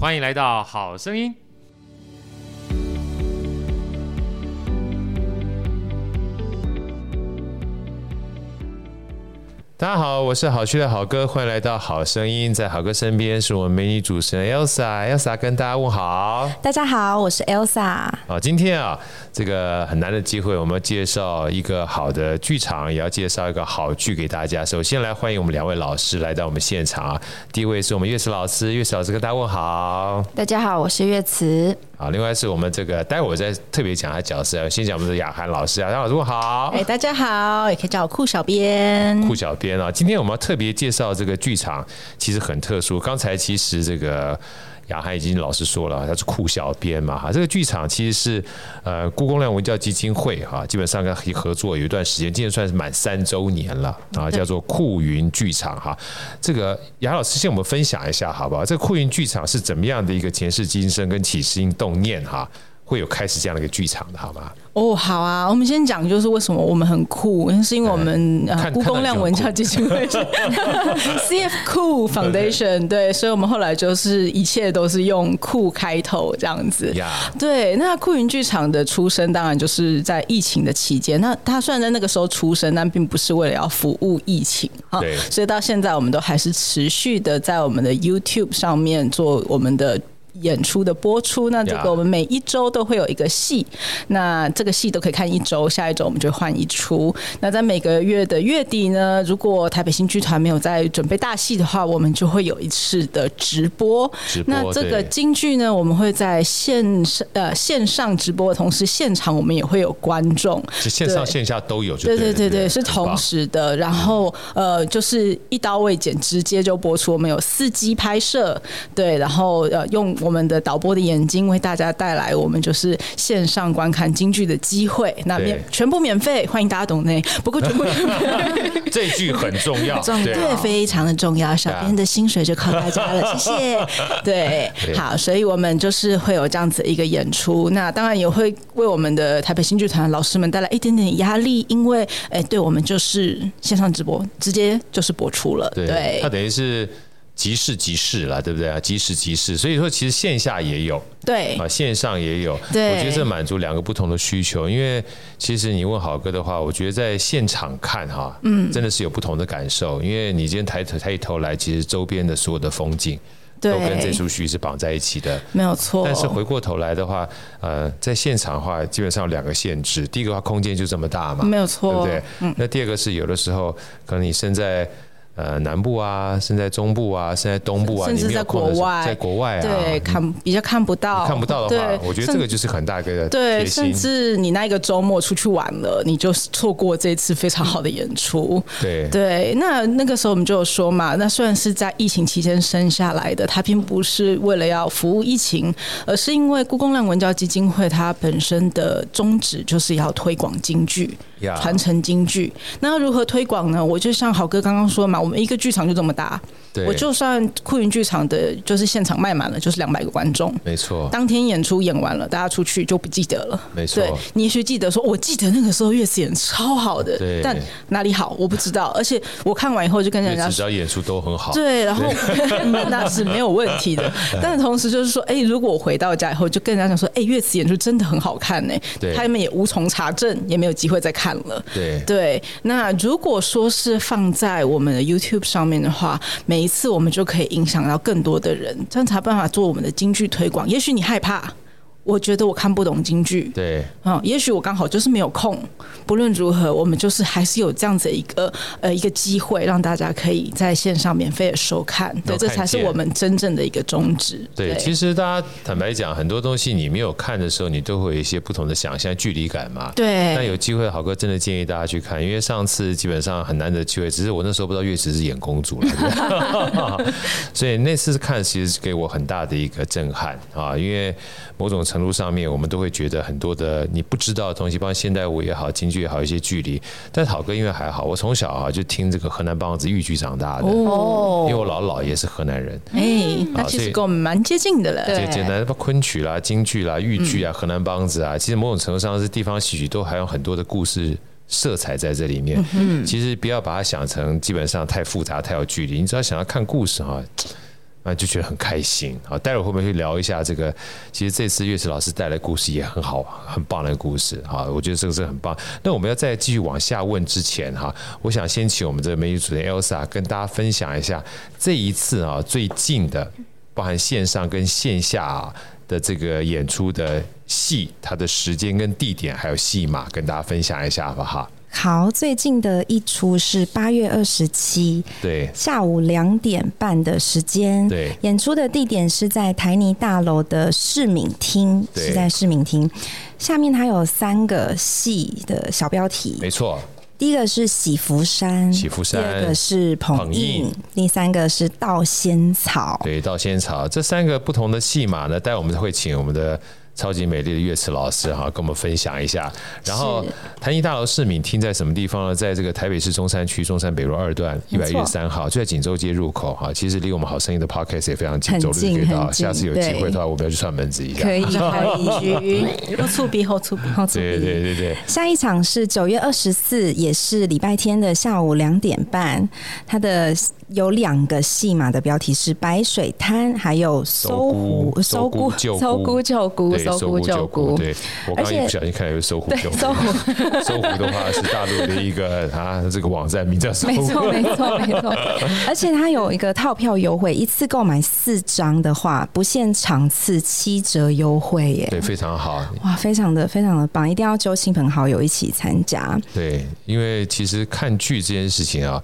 欢迎来到好声音。大家好，我是好趣的好哥，欢迎来到好声音。在好哥身边是我们美女主持人 Elsa，Elsa 跟大家问好。大家好，我是 Elsa。啊，今天啊，这个很难的机会，我们要介绍一个好的剧场，也要介绍一个好剧给大家。首先来欢迎我们两位老师来到我们现场啊。第一位是我们乐慈老师，乐慈老师跟大家问好。大家好，我是乐慈。好，另外是我们这个，待会儿再特别讲他角色。先讲我们的雅涵老师，雅涵老师好。哎，大家好，也可以叫我酷小编。酷小编啊，今天我们要特别介绍这个剧场，其实很特殊。刚才其实这个。雅涵已经老师说了，他是酷小编嘛哈。这个剧场其实是呃，故宫亮文教基金会哈，基本上跟合作有一段时间，今年算是满三周年了啊，叫做酷云剧场哈。这个雅老师先我们分享一下好不好？这个酷云剧场是怎么样的一个前世今生跟起心动念哈？会有开始这样的一个剧场的好吗？哦，好啊，我们先讲就是为什么我们很酷，是因为我们呃故宫亮文教基金会 CF Cool Foundation 对，所以我们后来就是一切都是用酷开头这样子。对，那酷云剧场的出生当然就是在疫情的期间，那它虽然在那个时候出生，但并不是为了要服务疫情啊，所以到现在我们都还是持续的在我们的 YouTube 上面做我们的。演出的播出，那这个我们每一周都会有一个戏，那这个戏都可以看一周，下一周我们就换一出。那在每个月的月底呢，如果台北新剧团没有在准备大戏的话，我们就会有一次的直播。直播，那这个京剧呢，我们会在线上呃线上直播的同时，现场我们也会有观众，是线上线下都有就对。对对对对，是同时的。然后呃，就是一刀未剪，直接就播出。我们有四机拍摄，对，然后呃用。我们的导播的眼睛为大家带来我们就是线上观看京剧的机会，那免全部免费，欢迎大家懂内。不过全部免费，这句很重要，对，非常的重要。小编的薪水就靠大家了，谢谢。对，好，所以我们就是会有这样子一个演出，那当然也会为我们的台北新剧团老师们带来一点点压力，因为哎，对我们就是线上直播，直接就是播出了，对，它等于是。即时即事了，对不对啊？即时即事，所以说其实线下也有，对啊，线上也有。对，我觉得这满足两个不同的需求。因为其实你问好哥的话，我觉得在现场看哈，嗯，真的是有不同的感受。因为你今天抬头抬起头来，其实周边的所有的风景都跟这出戏是绑在一起的，没有错。但是回过头来的话，呃，在现场的话，基本上有两个限制。第一个话，空间就这么大嘛，没有错，对不对？嗯。那第二个是有的时候可能你身在。呃，南部啊，甚至在中部啊，甚至在东部啊，甚至在国外，在国外啊，对，看比较看不到，看不到的话，我觉得这个就是很大一个对，甚至你那一个周末出去玩了，你就错过这次非常好的演出。对。对，那那个时候我们就有说嘛，那虽然是在疫情期间生下来的，它并不是为了要服务疫情，而是因为故宫亮文教基金会它本身的宗旨就是要推广京剧。传承京剧，那要如何推广呢？我就像好哥刚刚说嘛，我们一个剧场就这么大，我就算酷云剧场的，就是现场卖满了，就是两百个观众，没错。当天演出演完了，大家出去就不记得了，没错。对，你也许记得说，我记得那个时候乐子演超好的，对，但哪里好我不知道。而且我看完以后就跟人家 说，只要演出都很好，对，然后 那是没有问题的。但是同时就是说，哎、欸，如果我回到家以后就跟人家讲说，哎、欸，乐子演出真的很好看呢，对，他们也无从查证，也没有机会再看了，对。对，那如果说是放在我们的 YouTube 上面的话，每一次我们就可以影响到更多的人，这样才办法做我们的京剧推广。也许你害怕。我觉得我看不懂京剧，对，嗯，也许我刚好就是没有空。不论如何，我们就是还是有这样子一个呃一个机会，让大家可以在线上免费的收看，对，这才是我们真正的一个宗旨。对，其实大家坦白讲，很多东西你没有看的时候，你都会有一些不同的想象、距离感嘛。对。那有机会，好哥真的建议大家去看，因为上次基本上很难得机会，只是我那时候不知道月池是演公主了，所以那次看其实给我很大的一个震撼啊，因为。某种程度上面，我们都会觉得很多的你不知道的东西，包括现代舞也好，京剧也好，一些距离。但是好哥因为还好，我从小啊就听这个河南梆子豫剧长大的哦，因为我姥姥也是河南人，哎，那其实跟我们蛮接近的了。对，简单的昆曲啦、京剧啦、豫剧啊、河南梆子啊，其实某种程度上是地方戏曲，都还有很多的故事色彩在这里面。嗯，其实不要把它想成基本上太复杂、太有距离，你只要想要看故事哈。啊，那就觉得很开心啊。待会儿会不会去聊一下这个？其实这次岳池老师带来的故事也很好，很棒的故事啊。我觉得这个是很棒。那我们要再继续往下问之前哈，我想先请我们这个美女主持人 Elsa 跟大家分享一下这一次啊最近的，包含线上跟线下的这个演出的戏，它的时间跟地点还有戏码，跟大家分享一下好不好？最近的一出是八月二十七，对，下午两点半的时间，对，演出的地点是在台泥大楼的市民厅，是在市民厅。下面它有三个戏的小标题，没错，第一个是喜福山，喜福山，第二个是捧印，第三个是稻仙草，对，稻仙草这三个不同的戏码呢，待会我们会请我们的。超级美丽的岳池老师哈，跟我们分享一下。然后台泥大楼市民厅在什么地方呢？在这个台北市中山区中山北路二段一百一十三号，就在锦州街入口哈。其实离我们好声音的 Podcast 也非常近，走路就可以到。下次有机会的话，我们要去串门子一下。可以，可以。后厝边，后厝边，后厝边。对对对对。下一场是九月二十四，也是礼拜天的下午两点半。它的有两个戏码的标题是白水滩，还有搜狐、搜菇、搜狐救菇。搜狐救菇，对，我刚刚一不小心看到有搜狐救菇。搜狐，搜狐的话是大陆的一个啊，这个网站名叫搜狐。没错，没错，没错。而且它有一个套票优惠，一次购买四张的话，不限场次，七折优惠耶。对，非常好。哇，非常的非常的棒，一定要揪亲朋好友一起参加。对，因为其实看剧这件事情啊，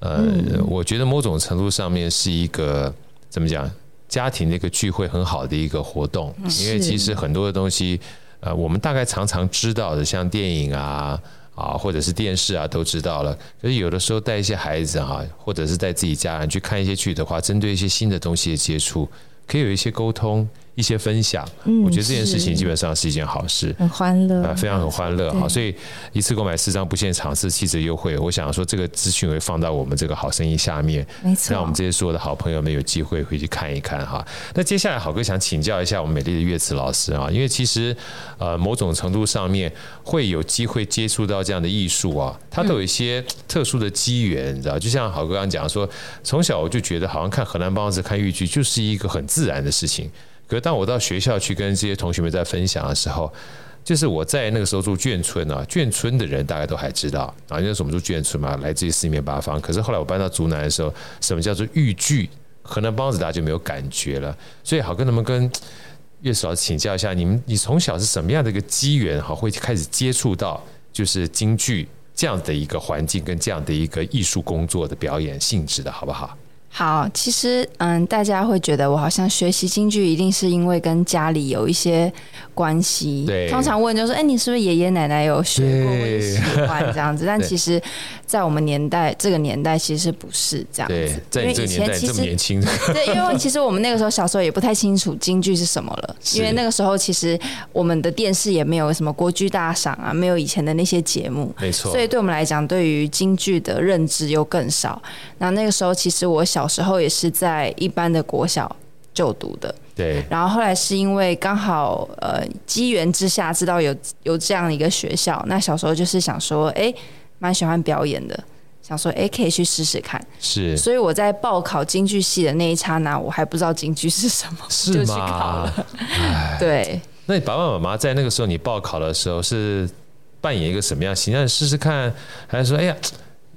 呃，嗯、我觉得某种程度上面是一个怎么讲？家庭的一个聚会很好的一个活动，因为其实很多的东西，呃，我们大概常常知道的，像电影啊啊，或者是电视啊，都知道了。可是有的时候带一些孩子哈，或者是带自己家人去看一些剧的话，针对一些新的东西的接触，可以有一些沟通。一些分享，我觉得这件事情基本上是一件好事，很欢乐啊，非常很欢乐哈。所以一次购买四张不限场次，七折优惠。我想说这个资讯会放到我们这个好声音下面，没错，让我们这些所有的好朋友们有机会回去看一看哈。那接下来好哥想请教一下我们美丽的岳池老师啊，因为其实呃某种程度上面会有机会接触到这样的艺术啊，它都有一些特殊的机缘，你知道？就像好哥刚刚讲说，从小我就觉得好像看荷兰梆子、看豫剧就是一个很自然的事情。可是当我到学校去跟这些同学们在分享的时候，就是我在那个时候住眷村啊，眷村的人大概都还知道啊，因为我们住眷村嘛，来自于四面八方。可是后来我搬到竹南的时候，什么叫做豫剧、河南梆子，大家就没有感觉了。所以好，跟他们跟岳池老师请教一下，你们你从小是什么样的一个机缘哈，会开始接触到就是京剧这样的一个环境跟这样的一个艺术工作的表演性质的，好不好？好，其实嗯，大家会觉得我好像学习京剧一定是因为跟家里有一些关系。对，通常问就说：“哎，你是不是爷爷奶奶有学过，会喜欢这样子？”但其实，在我们年代，这个年代其实不是这样子。在因为以前其实年轻。对，因为其实我们那个时候小时候也不太清楚京剧是什么了，因为那个时候其实我们的电视也没有什么国剧大赏啊，没有以前的那些节目。没错。所以对我们来讲，对于京剧的认知又更少。那那个时候，其实我小。小时候也是在一般的国小就读的，对。然后后来是因为刚好呃机缘之下知道有有这样的一个学校，那小时候就是想说，哎，蛮喜欢表演的，想说，哎，可以去试试看。是。所以我在报考京剧系的那一刹那，我还不知道京剧是什么，是就去考了。对。那你爸爸妈妈在那个时候你报考的时候是扮演一个什么样形象？试试看，还是说，哎呀？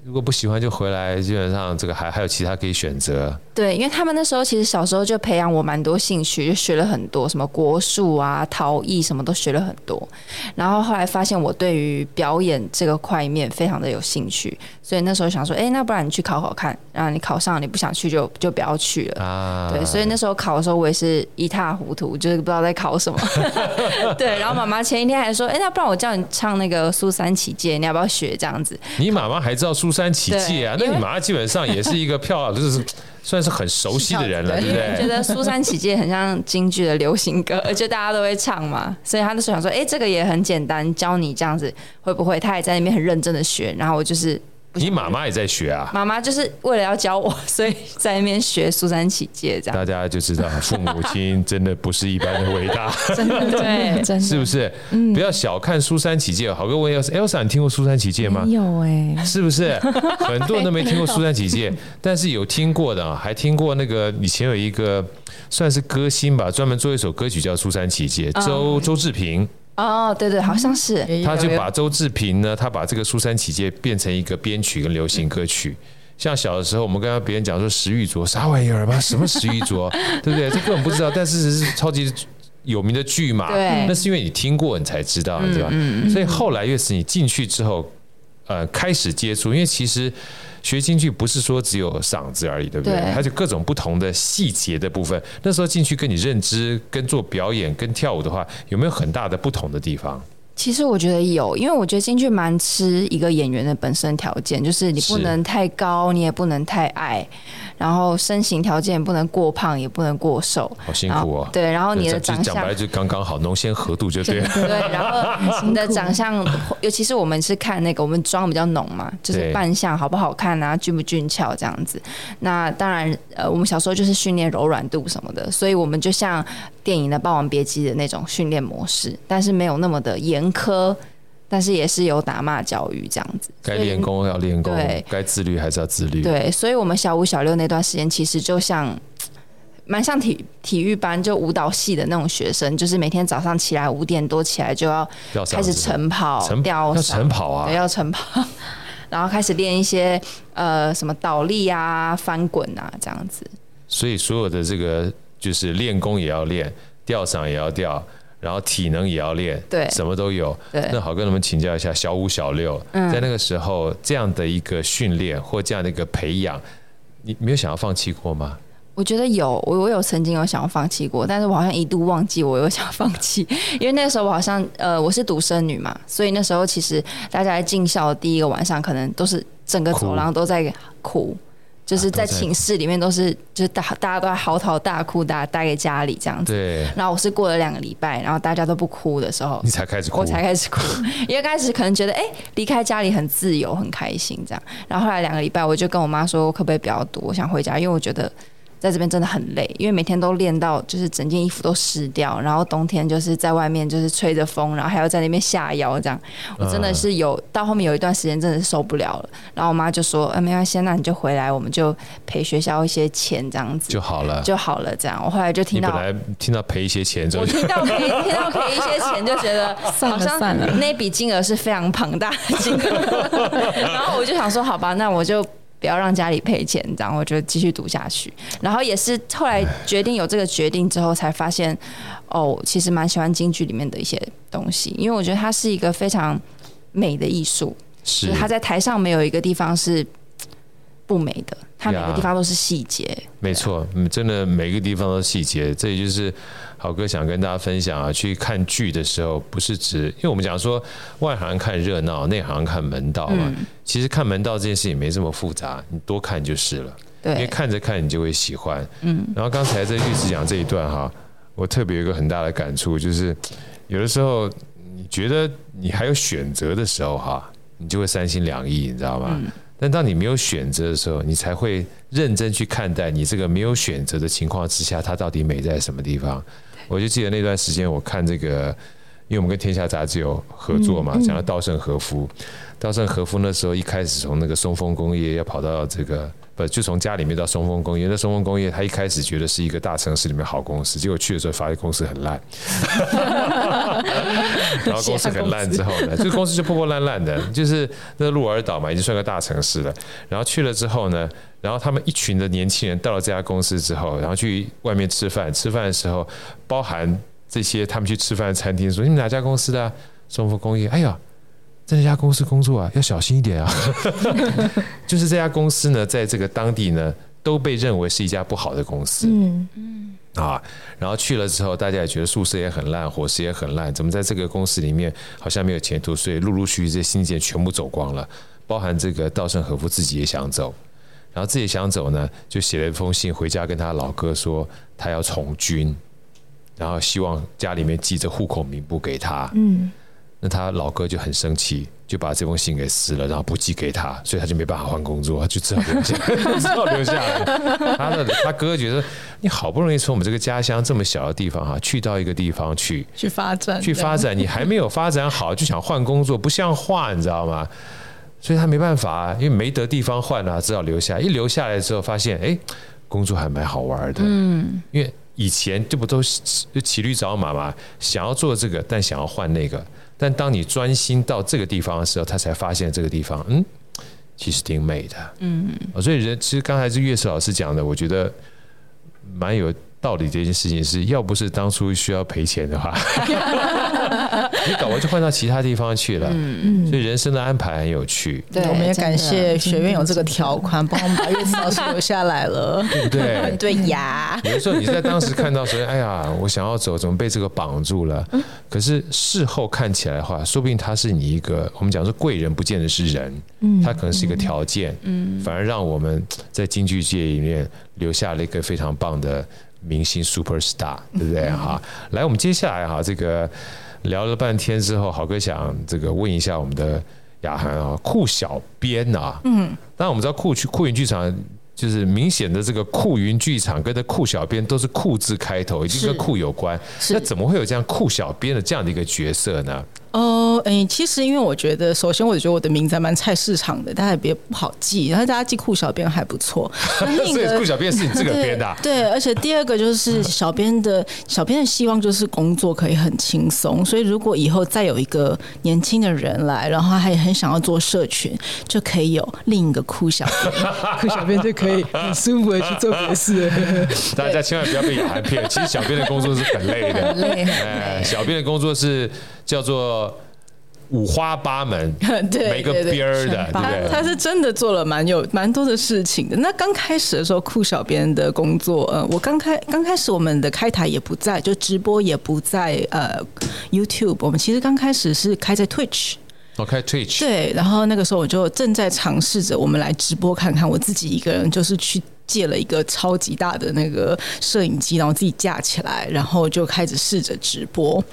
如果不喜欢就回来，基本上这个还还有其他可以选择。对，因为他们那时候其实小时候就培养我蛮多兴趣，就学了很多什么国术啊、陶艺，什么都学了很多。然后后来发现我对于表演这个块面非常的有兴趣，所以那时候想说，哎，那不然你去考考看，然后你考上，你不想去就就不要去了。啊，对，所以那时候考的时候我也是一塌糊涂，就是不知道在考什么。对，然后妈妈前一天还说，哎，那不然我叫你唱那个苏三起解，你要不要学这样子？你妈妈还知道苏三起解啊？那你妈妈基本上也是一个漂亮，就是。算是很熟悉的人了，对不对？觉得苏三起解很像京剧的流行歌，而且大家都会唱嘛，所以他那时候想说，哎，这个也很简单，教你这样子会不会？他也在那边很认真的学，然后我就是你妈妈也在学啊？妈妈就是为了要教我，所以在那边学苏三起解这样。大家就知道父母亲真的不是一般的伟大，真的对，真的是不是？嗯，不要小看苏三起解。好，各位，Elsa，你听过苏三起解吗？有哎、欸，是不是？很多人都没听过苏三起解，但是有听过的，还听过那个以前有一个算是歌星吧，专门做一首歌曲叫《苏三起解》，周周志平。哦，对对，好像是，他就把周志平呢，他把这个苏三起解变成一个编曲跟流行歌曲。像小的时候，我们刚刚别人讲说石玉镯啥玩意儿吧，什么石玉镯，对不对？这根本不知道，但是是超级有名的剧嘛。对，那是因为你听过，你才知道，对吧？所以后来越是你进去之后，呃，开始接触，因为其实。学京剧不是说只有嗓子而已，对不对？它就各种不同的细节的部分。那时候进去跟你认知、跟做表演、跟跳舞的话，有没有很大的不同的地方？其实我觉得有，因为我觉得京剧蛮吃一个演员的本身条件，就是你不能太高，你也不能太矮，然后身形条件不能过胖，也不能过瘦。好辛苦哦。对，然后你的长相讲白了就刚刚好，浓纤合度就对了。对，然后 你的长相，尤其是我们是看那个，我们妆比较浓嘛，就是扮相好不好看啊，俊不俊俏这样子。那当然，呃，我们小时候就是训练柔软度什么的，所以我们就像电影的《霸王别姬》的那种训练模式，但是没有那么的严。科，但是也是有打骂教育这样子。该练功要练功，对，该自律还是要自律。对，所以，我们小五、小六那段时间，其实就像蛮像体体育班，就舞蹈系的那种学生，就是每天早上起来五点多起来就要开始晨跑，吊要晨跑啊，对，要晨跑，然后开始练一些呃什么倒立啊、翻滚啊这样子。所以，所有的这个就是练功也要练，吊嗓也要吊。然后体能也要练，对，什么都有。对，那好，跟他们请教一下，小五、小六，嗯，在那个时候这样的一个训练或这样的一个培养，你没有想要放弃过吗？我觉得有，我我有曾经有想要放弃过，但是我好像一度忘记我有想要放弃，因为那个时候我好像呃我是独生女嘛，所以那时候其实大家在进校的第一个晚上，可能都是整个走廊都在哭。就是在寝室里面都是，就是大大家都在嚎啕大哭，大家待在家里这样子。对。然后我是过了两个礼拜，然后大家都不哭的时候，你才开始哭，我才开始哭，因为开始可能觉得哎，离开家里很自由，很开心这样。然后后来两个礼拜，我就跟我妈说，我可不可以不要读，我想回家，因为我觉得。在这边真的很累，因为每天都练到就是整件衣服都湿掉，然后冬天就是在外面就是吹着风，然后还要在那边下腰这样，我真的是有到后面有一段时间真的是受不了了。然后我妈就说：“哎，没关系，那你就回来，我们就赔学校一些钱这样子就好了，就好了。”这样，我后来就听到，本来听到赔一些钱，我听到赔听到赔一些钱，就觉得 好像那笔金额是非常庞大的金额，然后我就想说：“好吧，那我就。”不要让家里赔钱，这样我就继续读下去。然后也是后来决定有这个决定之后，才发现哦，其实蛮喜欢京剧里面的一些东西，因为我觉得它是一个非常美的艺术，是它在台上没有一个地方是不美的，它每个地方都是细节。没错，真的每个地方都是细节，这也就是。郝哥想跟大家分享啊，去看剧的时候，不是指，因为我们讲说外行看热闹，内行看门道嘛。其实看门道这件事情没这么复杂，你多看就是了。对，因为看着看你就会喜欢。嗯。然后刚才在玉子讲这一段哈，我特别有一个很大的感触，就是有的时候你觉得你还有选择的时候哈，你就会三心两意，你知道吗？但当你没有选择的时候，你才会认真去看待你这个没有选择的情况之下，它到底美在什么地方。我就记得那段时间，我看这个，因为我们跟天下杂志有合作嘛，讲到稻盛和夫。稻盛和夫那时候一开始从那个松风工业要跑到这个，不就从家里面到松风工业。那松风工业他一开始觉得是一个大城市里面好公司，结果去的时候发现公司很烂。然后公司很烂之后呢，这个公司就破破烂烂的，就是那鹿儿岛嘛，已经算个大城市了。然后去了之后呢，然后他们一群的年轻人到了这家公司之后，然后去外面吃饭，吃饭的时候，包含这些他们去吃饭的餐厅说：“你们哪家公司的啊？松风工业。”哎呀，在这家公司工作啊，要小心一点啊。就是这家公司呢，在这个当地呢，都被认为是一家不好的公司。嗯嗯啊，然后去了之后，大家也觉得宿舍也很烂，伙食也很烂，怎么在这个公司里面好像没有前途？所以陆陆续续这些新进全部走光了，包含这个稻盛和夫自己也想走。然后自己想走呢，就写了一封信回家，跟他老哥说他要从军，然后希望家里面寄着户口名簿给他。嗯，那他老哥就很生气，就把这封信给撕了，然后不寄给他，所以他就没办法换工作，他就只好留下，只好留下来。他的他哥觉得你好不容易从我们这个家乡这么小的地方哈，去到一个地方去去发展，去发展，你还没有发展好就想换工作，不像话，你知道吗？所以他没办法，因为没得地方换啊，只好留下。一留下来之后，发现哎，工作还蛮好玩的，嗯，因为以前这不都是骑驴找马嘛，想要做这个，但想要换那个。但当你专心到这个地方的时候，他才发现这个地方，嗯，其实挺美的，嗯，所以人其实刚才是岳石老师讲的，我觉得蛮有。道理这件事情是要不是当初需要赔钱的话，你搞完就换到其他地方去了。嗯，所以人生的安排很有趣。对，我们也感谢学院有这个条款，帮我们把岳池老师留下来了，对不对？对呀。有的时候你在当时看到说，哎呀，我想要走，怎么被这个绑住了？可是事后看起来的话，说不定他是你一个，我们讲说贵人不见得是人，嗯，他可能是一个条件，嗯，反而让我们在京剧界里面留下了一个非常棒的。明星 super star，对不对哈？来，我们接下来哈，这个聊了半天之后，好哥想这个问一下我们的雅涵啊，酷小编啊，嗯，当然我们知道酷去酷云剧场就是明显的这个酷云剧场跟这酷小编都是酷字开头，已经跟酷有关，那怎么会有这样酷小编的这样的一个角色呢？哦，哎，其实因为我觉得，首先我觉得我的名字还蛮菜市场的，大家也别不好记，然后大家记酷小编还不错。所以酷小编是你自个编的、啊 对。对，而且第二个就是小编的小编的希望就是工作可以很轻松，所以如果以后再有一个年轻的人来，然后他也很想要做社群，就可以有另一个酷小编，酷小编就可以很舒服的去做别的事。大家千万不要被雅涵骗，其实小编的工作是很累的，很累，哎，小编的工作是。叫做五花八门，对，每个边儿的，对不对？他是真的做了蛮有蛮多的事情的。那刚开始的时候，酷小编的工作，呃，我刚开刚开始，我们的开台也不在，就直播也不在，呃，YouTube。我们其实刚开始是开在 Twitch，我开 Twitch，对。然后那个时候我就正在尝试着，我们来直播看看。我自己一个人就是去借了一个超级大的那个摄影机，然后自己架起来，然后就开始试着直播。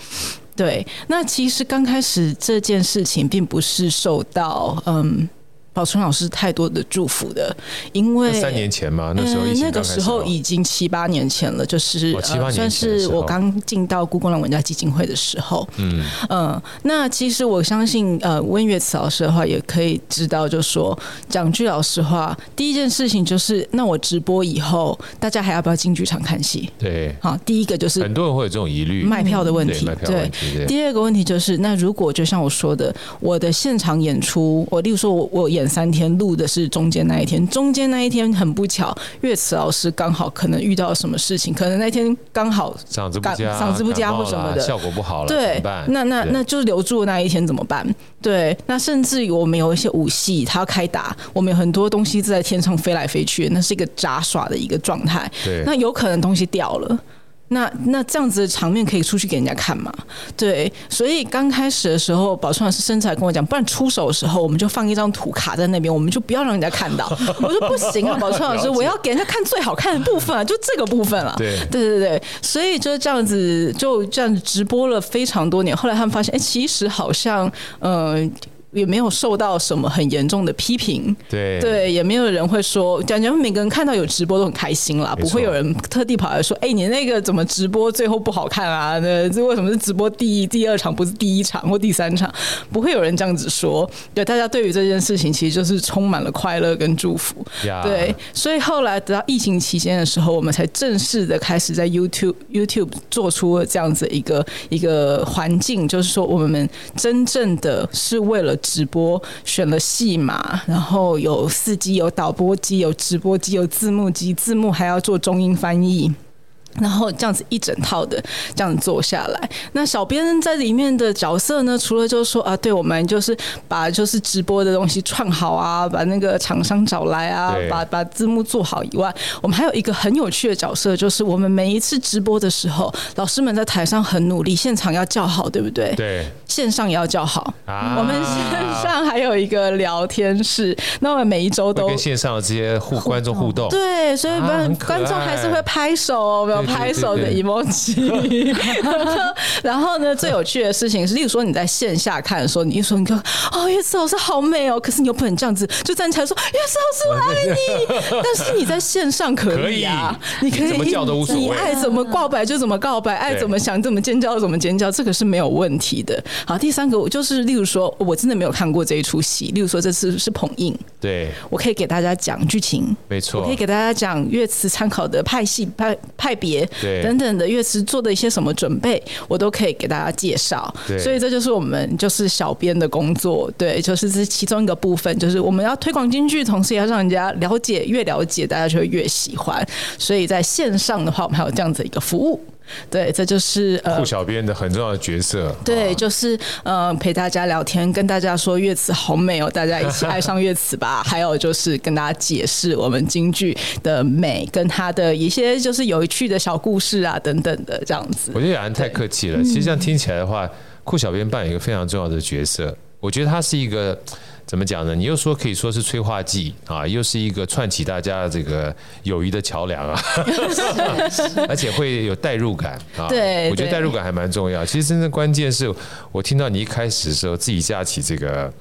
对，那其实刚开始这件事情并不是受到嗯。宝春老师太多的祝福的，因为三年前嘛，那时候那个时候已经七八年前了，就是算是我刚进到故宫的文家基金会的时候。嗯嗯，那其实我相信，呃，温月慈老师的话也可以知道，就说讲句老实话，第一件事情就是，那我直播以后，大家还要不要进剧场看戏？对，好，第一个就是很多人会有这种疑虑，卖票的问题。对，第二个问题就是，那如果就像我说的，我的现场演出，我例如说我我演。三天录的是中间那一天，中间那一天很不巧，岳慈老师刚好可能遇到什么事情，可能那天刚好嗓子不佳，嗓子不佳或什么的，效果不好了，对，那那那就留住那一天怎么办？对，那甚至于我们有一些武戏，他要开打，我们有很多东西在天上飞来飞去，那是一个杂耍的一个状态，对，那有可能东西掉了。那那这样子的场面可以出去给人家看吗？对，所以刚开始的时候，宝川老师甚至还跟我讲，不然出手的时候我们就放一张图卡在那边，我们就不要让人家看到。我说不行啊，宝川老师，我要给人家看最好看的部分啊，就这个部分了。对对对对，所以就这样子就这样子直播了非常多年。后来他们发现，哎，其实好像嗯。呃也没有受到什么很严重的批评，对对，也没有人会说，感觉每个人看到有直播都很开心啦，不会有人特地跑来说，哎，你那个怎么直播最后不好看啊？那这为什么是直播第一、第二场不是第一场或第三场？不会有人这样子说。对，大家对于这件事情其实就是充满了快乐跟祝福。对，所以后来等到疫情期间的时候，我们才正式的开始在 YouTube YouTube 做出了这样子一个一个环境，就是说我们真正的是为了。直播选了戏码，然后有四机，有导播机，有直播机，有字幕机，字幕还要做中英翻译。然后这样子一整套的这样子做下来，那小编在里面的角色呢？除了就是说啊，对我们就是把就是直播的东西串好啊，把那个厂商找来啊，把把字幕做好以外，我们还有一个很有趣的角色，就是我们每一次直播的时候，老师们在台上很努力，现场要叫好，对不对？对，线上也要叫好。啊，我们线上还有一个聊天室，那我们每一周都跟线上的这些互观众互动。对，所以观观众还是会拍手哦。拍手的 emoji。然后呢，最有趣的事情是，例如说你在线下看的时候，你一说你看哦，月池老师好美哦，可是你又不能这样子。就站起来说月池老师我爱你。但是你在线上可以啊，你可以怎么叫都无所谓，你爱怎么告白就怎么告白，爱怎么想怎么尖叫怎么尖叫，这个是没有问题的。好，第三个我就是，例如说我真的没有看过这一出戏，例如说这次是捧印，对。我可以给大家讲剧情，没错，我可以给大家讲月词参考的派系派派别，对等等的乐池做的一些什么准备，我都可以给大家介绍。对，所以这就是我们就是小编的工作，对，就是这是其中一个部分，就是我们要推广京剧，同时也要让人家了解，越了解大家就会越喜欢。所以在线上的话，我们还有这样子一个服务。对，这就是呃，酷小编的很重要的角色。对，就是呃，陪大家聊天，跟大家说乐词好美哦，大家一起爱上乐词吧。还有就是跟大家解释我们京剧的美，跟它的一些就是有趣的小故事啊等等的这样子。我觉得雅安太客气了。其实这样听起来的话，酷小编扮演一个非常重要的角色。我觉得他是一个。怎么讲呢？你又说可以说是催化剂啊，又是一个串起大家这个友谊的桥梁啊，而且会有代入感啊。对，我觉得代入感还蛮重要。其实真正关键是我听到你一开始的时候自己架起这个。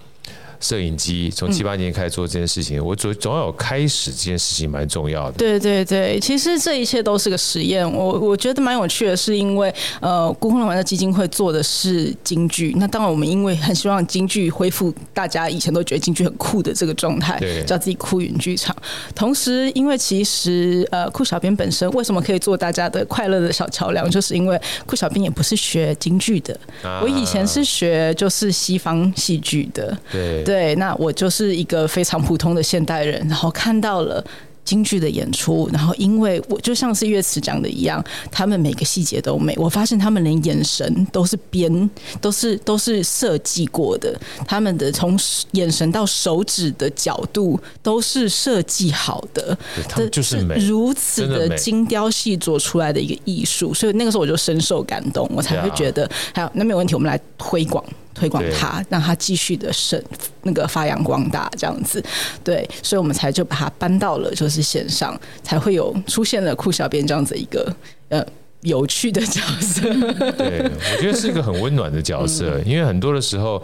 摄影机从七八年开始做这件事情，我总总要有开始，这件事情蛮重要的。对对对，其实这一切都是个实验。我我觉得蛮有趣的，是因为呃，故宫文化基金会做的是京剧。那当然，我们因为很希望京剧恢复大家以前都觉得京剧很酷的这个状态，对，叫自己酷云剧场。同时，因为其实呃，酷小编本身为什么可以做大家的快乐的小桥梁，就是因为酷小编也不是学京剧的，我以前是学就是西方戏剧的，对。对，那我就是一个非常普通的现代人，然后看到了京剧的演出，然后因为我就像是岳池讲的一样，他们每个细节都美，我发现他们连眼神都是编，都是都是设计过的，他们的从眼神到手指的角度都是设计好的，这就是美，如此的精雕细琢出来的一个艺术，所以那个时候我就深受感动，我才会觉得，还有那没有问题，我们来推广。推广它，让它继续的生那个发扬光大，这样子，对，所以我们才就把它搬到了就是线上，才会有出现了酷小编这样子一个呃有趣的角色。对，我觉得是一个很温暖的角色，因为很多的时候。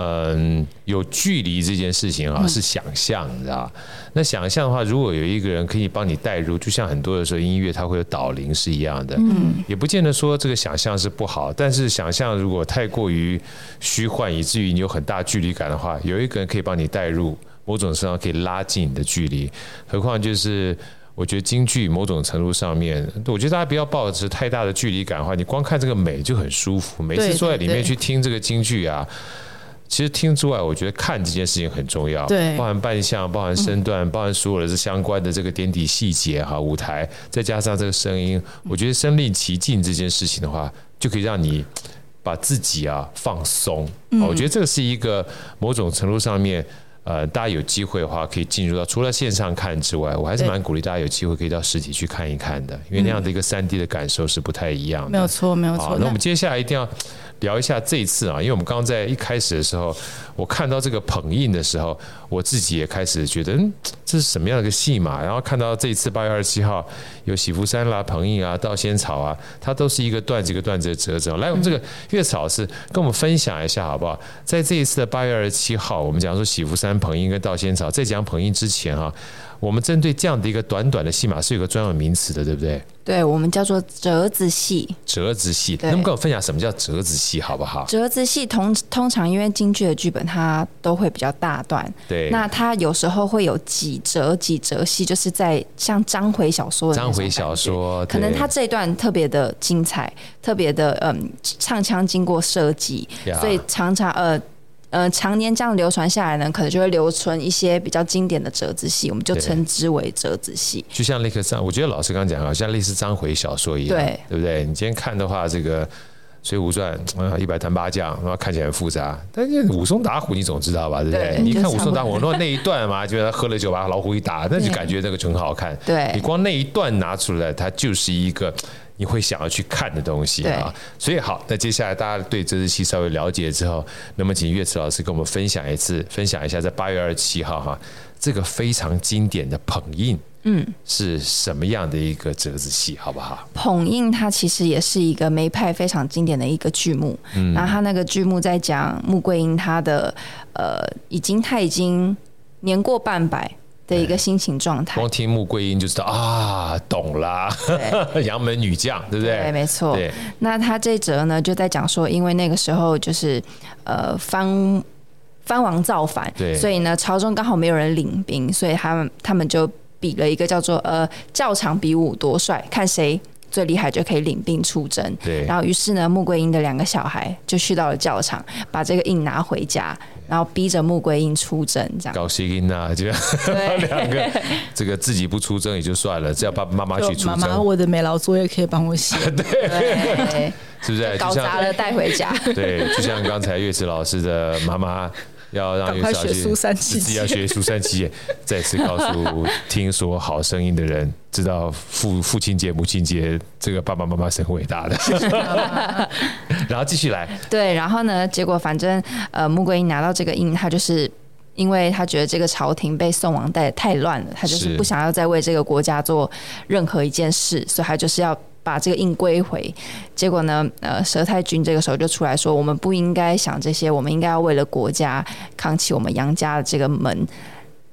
嗯，有距离这件事情啊，是想象，你知道？那想象的话，如果有一个人可以帮你带入，就像很多的时候音乐它会有导聆是一样的。嗯，也不见得说这个想象是不好，但是想象如果太过于虚幻，以至于你有很大距离感的话，有一个人可以帮你带入，某种程度上可以拉近你的距离。何况就是我觉得京剧某种程度上面，我觉得大家不要抱持太大的距离感的话，你光看这个美就很舒服。每次坐在里面去听这个京剧啊。其实听之外，我觉得看这件事情很重要，对，包含扮相，包含身段，包含所有的这相关的这个点滴细节哈，舞台，再加上这个声音，我觉得身临其境这件事情的话，就可以让你把自己啊放松。我觉得这个是一个某种程度上面。呃，大家有机会的话，可以进入到除了线上看之外，我还是蛮鼓励大家有机会可以到实体去看一看的，因为那样的一个三 D 的感受是不太一样的。没有错，没有错。那我们接下来一定要聊一下这一次啊，因为我们刚刚在一开始的时候，我看到这个捧印的时候，我自己也开始觉得，嗯，这是什么样的一个戏码？然后看到这一次八月二十七号有喜福山啦、捧印啊、稻仙草啊，它都是一个段子一个段子的折子。来，我们这个月草是跟我们分享一下好不好？在这一次的八月二十七号，我们讲说喜福山。捧印跟稻仙草，在讲捧印之前哈，我们针对这样的一个短短的戏码是有个专有名词的，对不对？对，我们叫做折子戏。折子戏，能不能跟我分享什么叫折子戏，好不好？折子戏通通常因为京剧的剧本它都会比较大段，对，那它有时候会有几折几折戏，就是在像章回小说的章回小说，可能它这一段特别的精彩，特别的嗯，唱腔经过设计，所以常常呃。呃，常年这样流传下来呢，可能就会留存一些比较经典的折子戏，我们就称之为折子戏。就像那个章，我觉得老师刚刚讲，好像类似章回小说一样，对，对不对？你今天看的话，这个《水浒传》啊，一百单八将，然后看起来很复杂，但是武松打虎你总知道吧，对不对？对，你看武松打虎，那那一段嘛，就他喝了酒把老虎一打，那就感觉那个很好看。对，你光那一段拿出来，它就是一个。你会想要去看的东西啊，所以好，那接下来大家对这支戏稍微了解之后，那么请岳池老师跟我们分享一次，分享一下在八月二十七号哈，这个非常经典的捧印嗯，是什么样的一个折子戏，好不好？捧印它其实也是一个梅派非常经典的一个剧目，嗯，然后他那个剧目在讲穆桂英她的呃，已经她已经年过半百的一个心情状态。光听穆桂英就知道啊，懂啦，杨门女将，对不对？对，没错。对，那他这则呢，就在讲说，因为那个时候就是呃，藩藩王造反，对，所以呢，朝中刚好没有人领兵，所以他们他们就。比了一个叫做呃教场比武多帅，看谁最厉害就可以领兵出征。对，然后于是呢，穆桂英的两个小孩就去到了教场，把这个印拿回家，然后逼着穆桂英出征。这样高兴英啊，就 两个这个自己不出征也就算了，只要爸爸妈妈去出征。妈妈，我的美劳作业可以帮我写。对，对是不是搞砸了带回家？对，就像刚才岳池老师的妈妈。要让学苏三七自己要学苏三七，再次告诉听说好声音的人，知道父父亲节、母亲节，这个爸爸妈妈是很伟大的。然后继续来，对，然后呢，结果反正呃，穆桂英拿到这个印，他就是因为他觉得这个朝廷被宋王带的太乱了，他就是不想要再为这个国家做任何一件事，所以他就是要。把这个印归回，结果呢？呃，佘太君这个时候就出来说：“我们不应该想这些，我们应该要为了国家扛起我们杨家的这个门，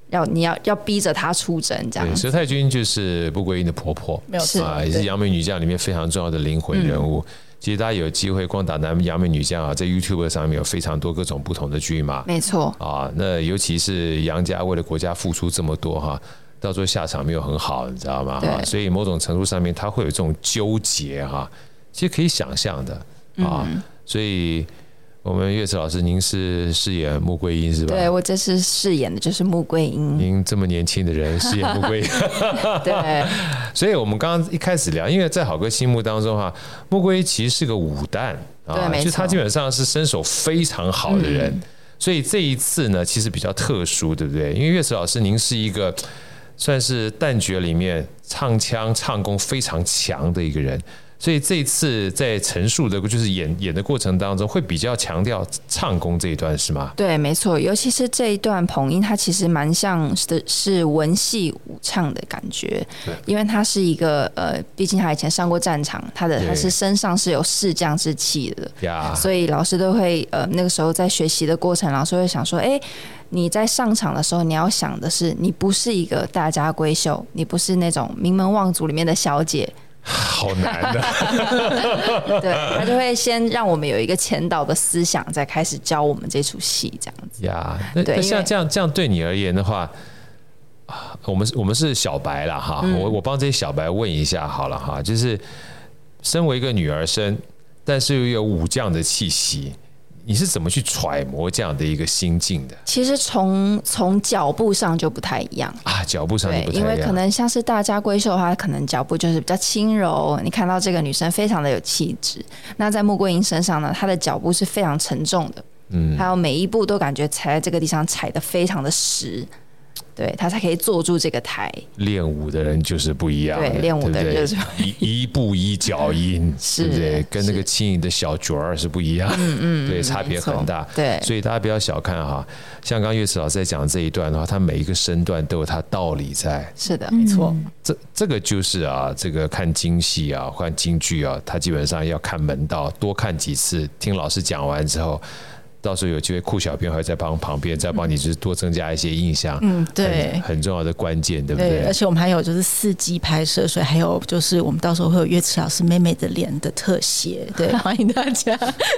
要你要要逼着他出征。”这样。佘太君就是穆桂英的婆婆，没有错啊，也是杨梅女将里面非常重要的灵魂人物。嗯、其实大家有机会光打南杨梅女将啊，在 YouTube 上面有非常多各种不同的剧嘛，没错啊。那尤其是杨家为了国家付出这么多哈。到最后下场没有很好，你知道吗？哈，所以某种程度上面，他会有这种纠结哈，其实可以想象的啊。嗯、所以，我们岳池老师，您是饰演穆桂英是吧？对，我这次饰演的就是穆桂英。您这么年轻的人饰演穆桂英，对。所以我们刚刚一开始聊，因为在好哥心目当中哈，穆桂英其实是个武旦啊，就他基本上是身手非常好的人。嗯、所以这一次呢，其实比较特殊，对不对？因为岳池老师，您是一个。算是旦角里面唱腔唱功非常强的一个人，所以这一次在陈述的，就是演演的过程当中，会比较强调唱功这一段，是吗？对，没错，尤其是这一段捧音，他其实蛮像是是文戏武唱的感觉，对因为他是一个呃，毕竟他以前上过战场，他的他是身上是有士将之气的，呀，所以老师都会呃，那个时候在学习的过程，老师会想说，哎。你在上场的时候，你要想的是，你不是一个大家闺秀，你不是那种名门望族里面的小姐，好难的。对，他就会先让我们有一个前导的思想，再开始教我们这出戏这样子。呀，那对像这样这样对你而言的话，我们我们是小白了哈，嗯、我我帮这些小白问一下好了哈，就是身为一个女儿身，但是又有武将的气息。你是怎么去揣摩这样的一个心境的？其实从从脚步上就不太一样啊，脚步上就不太一样。因为可能像是大家闺秀的话，可能脚步就是比较轻柔。你看到这个女生非常的有气质。那在穆桂英身上呢，她的脚步是非常沉重的，嗯，还有每一步都感觉踩在这个地上踩得非常的实。对，他才可以坐住这个台。练武的人就是不一样，对，练武的人就是一一步一脚印，是 对不对？跟那个轻盈的小角儿是不一样，嗯 嗯，对，差别很大。对，所以大家不要小看哈，像刚岳池老师在讲这一段的话，他每一个身段都有他道理在。是的，没错。这这个就是啊，这个看京戏啊，看京剧啊，他基本上要看门道，多看几次，听老师讲完之后。到时候有机会，酷小编会再帮旁边再帮你，就是多增加一些印象。嗯，对，很，很重要的关键，对不对？对，而且我们还有就是四 G 拍摄，所以还有就是我们到时候会有岳池老师妹妹的脸的特写。对，欢迎大家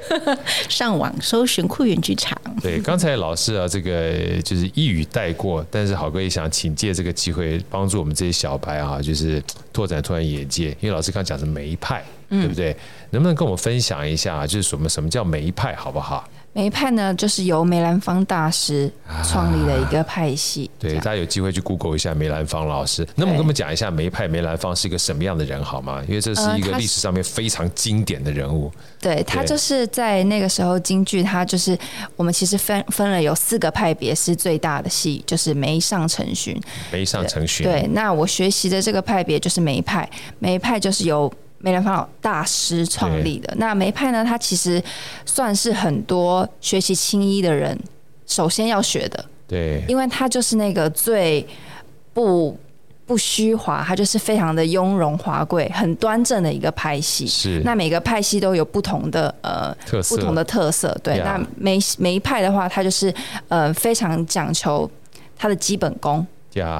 上网搜寻酷园剧场。对，刚才老师啊，这个就是一语带过，但是好哥也想请借这个机会帮助我们这些小白啊，就是拓展拓展眼界。因为老师刚讲的梅派，对不对？嗯、能不能跟我们分享一下，就是什么什么叫梅派，好不好？梅派呢，就是由梅兰芳大师创立的一个派系。对，大家有机会去 Google 一下梅兰芳老师。那么，跟我们讲一下梅派梅兰芳是一个什么样的人好吗？因为这是一个历史上面非常经典的人物。对，他就是在那个时候京剧，他就是我们其实分分了有四个派别是最大的戏，就是梅上成荀。梅上成荀。对，那我学习的这个派别就是梅派。梅派就是由梅兰芳老大师创立的。那梅派呢，它其实算是很多学习青衣的人首先要学的。对，因为它就是那个最不不虚华，它就是非常的雍容华贵、很端正的一个派系。是，那每个派系都有不同的呃特色，不同的特色。对.那每每一派的话，它就是呃非常讲求它的基本功。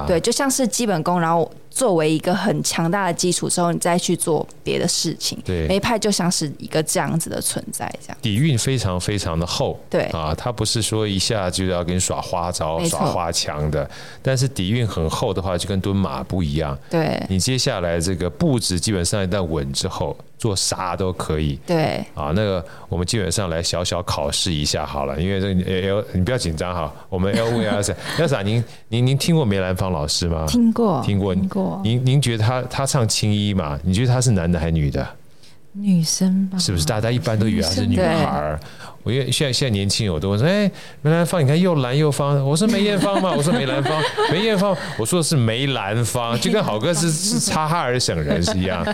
对，就像是基本功，然后。作为一个很强大的基础之后，你再去做别的事情。对，梅派就像是一个这样子的存在，这样底蕴非常非常的厚。对啊，它不是说一下就要给你耍花招、耍花枪的。但是底蕴很厚的话，就跟蹲马不一样。对，你接下来这个步子基本上一旦稳之后，做啥都可以。对啊，那个我们基本上来小小考试一下好了，因为这个 L 你不要紧张哈，我们 L V R 那啥，您您您听过梅兰芳老师吗？听过，听过，听过。您您觉得他他唱青衣嘛？你觉得他是男的还是女的？女生吧？是不是？大家一般都以为他是女孩。我因为现在现在年轻人我都会说，哎，梅兰芳，你看又蓝又方。我说梅艳芳嘛？我说梅兰芳，梅艳芳。我说的是梅兰芳，就跟好哥是是察哈尔省人是一样。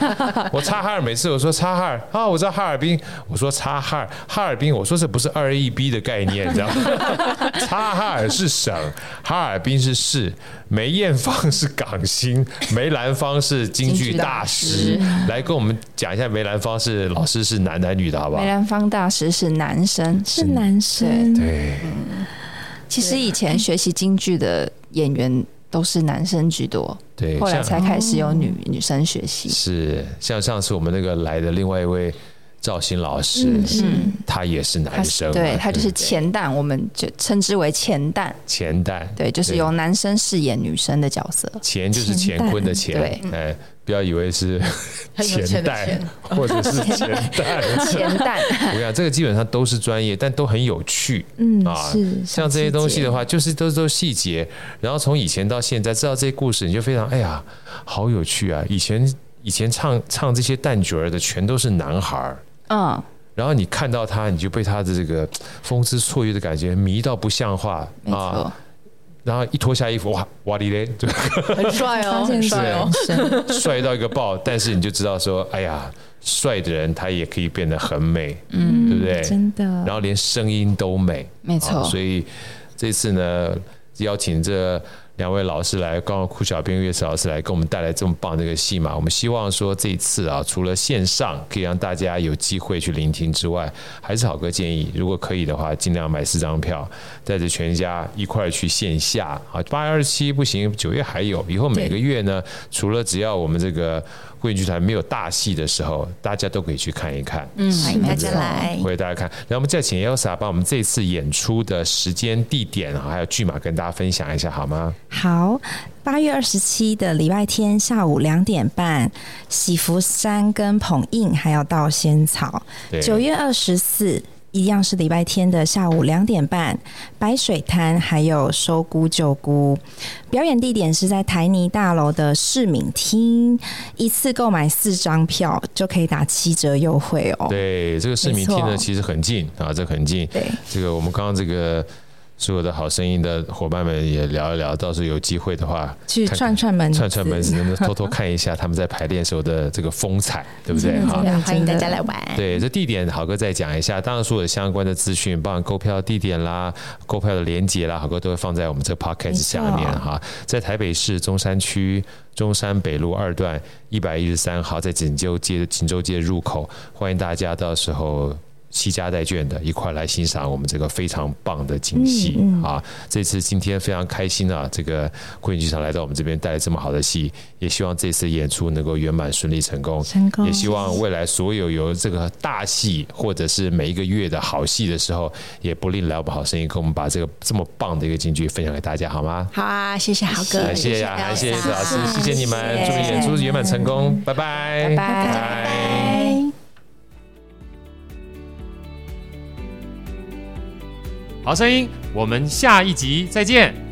我察哈尔，每次我说察哈尔啊，我知道哈尔滨。我说察哈尔，哈尔滨。我说这不是二 E B 的概念，你知道吗？察哈尔是省，哈尔滨是市。梅艳芳是港星，梅兰芳是京剧大师。来跟我们讲一下，梅兰芳是老师是男男女的好不好？梅兰芳大师是男生，是男生。对，嗯，其实以前学习京剧的演员都是男生居多，对，后来才开始有女女生学习。是，像上次我们那个来的另外一位。赵鑫老师，嗯，他也是男生，对，对他就是钱旦，我们就称之为钱旦。钱旦，对，就是由男生饰演女生的角色。钱就是乾坤的乾，对，哎，不要以为是钱袋或者是 钱袋，钱袋。我讲这个基本上都是专业，但都很有趣，嗯啊，像这些东西的话，就是都是都是细节。然后从以前到现在，知道这些故事，你就非常哎呀，好有趣啊！以前以前唱唱这些旦角儿的，全都是男孩儿。嗯，然后你看到他，你就被他的这个风姿绰约的感觉迷到不像话啊！然后一脱下衣服，哇哇哩嘞，很帅哦，很帅哦，帅到一个爆！但是你就知道说，哎呀，帅的人他也可以变得很美，嗯，对不对？真的。然后连声音都美，没错。所以这次呢，邀请这。两位老师来，刚刚酷小编乐师老师来给我们带来这么棒的一个戏码。我们希望说这一次啊，除了线上可以让大家有机会去聆听之外，还是好哥建议，如果可以的话，尽量买四张票，带着全家一块儿去线下啊。八月二十七不行，九月还有。以后每个月呢，除了只要我们这个贵人剧团没有大戏的时候，大家都可以去看一看。嗯，欢迎大家来，欢迎大家看。那我们再请 Elsa 把我们这次演出的时间、地点啊，还有剧码跟大家分享一下好吗？好，八月二十七的礼拜天下午两点半，喜福山跟捧印还有到仙草。九月二十四一样是礼拜天的下午两点半，白水滩还有收菇救菇。表演地点是在台泥大楼的市民厅，一次购买四张票就可以打七折优惠哦。对，这个市民厅呢其实很近啊，这很近。对，这个我们刚刚这个。所有的好声音的伙伴们也聊一聊，到时候有机会的话，去串串门，串串门子，能不能偷偷看一下他们在排练时候的这个风采，对不对？好，欢迎大家来玩。对，这地点好哥再讲一下，当然所有的相关的资讯，包含购票地点啦、购票的连接啦，好哥都会放在我们这个 podcast 下面哈。在台北市中山区中山北路二段一百一十三号，在锦州街锦州街入口，欢迎大家到时候。携家带眷的一块来欣赏我们这个非常棒的京戏啊！这次今天非常开心啊，这个贵人剧场来到我们这边带来这么好的戏，也希望这次演出能够圆满顺利成功。成功！也希望未来所有有这个大戏或者是每一个月的好戏的时候，也不吝来我们好声音，跟我们把这个这么棒的一个京剧分享给大家，好吗？好啊，谢谢豪哥，谢谢雅涵，谢谢老师，谢谢你们，祝你演出圆满成功，拜拜，拜拜。好声音，我们下一集再见。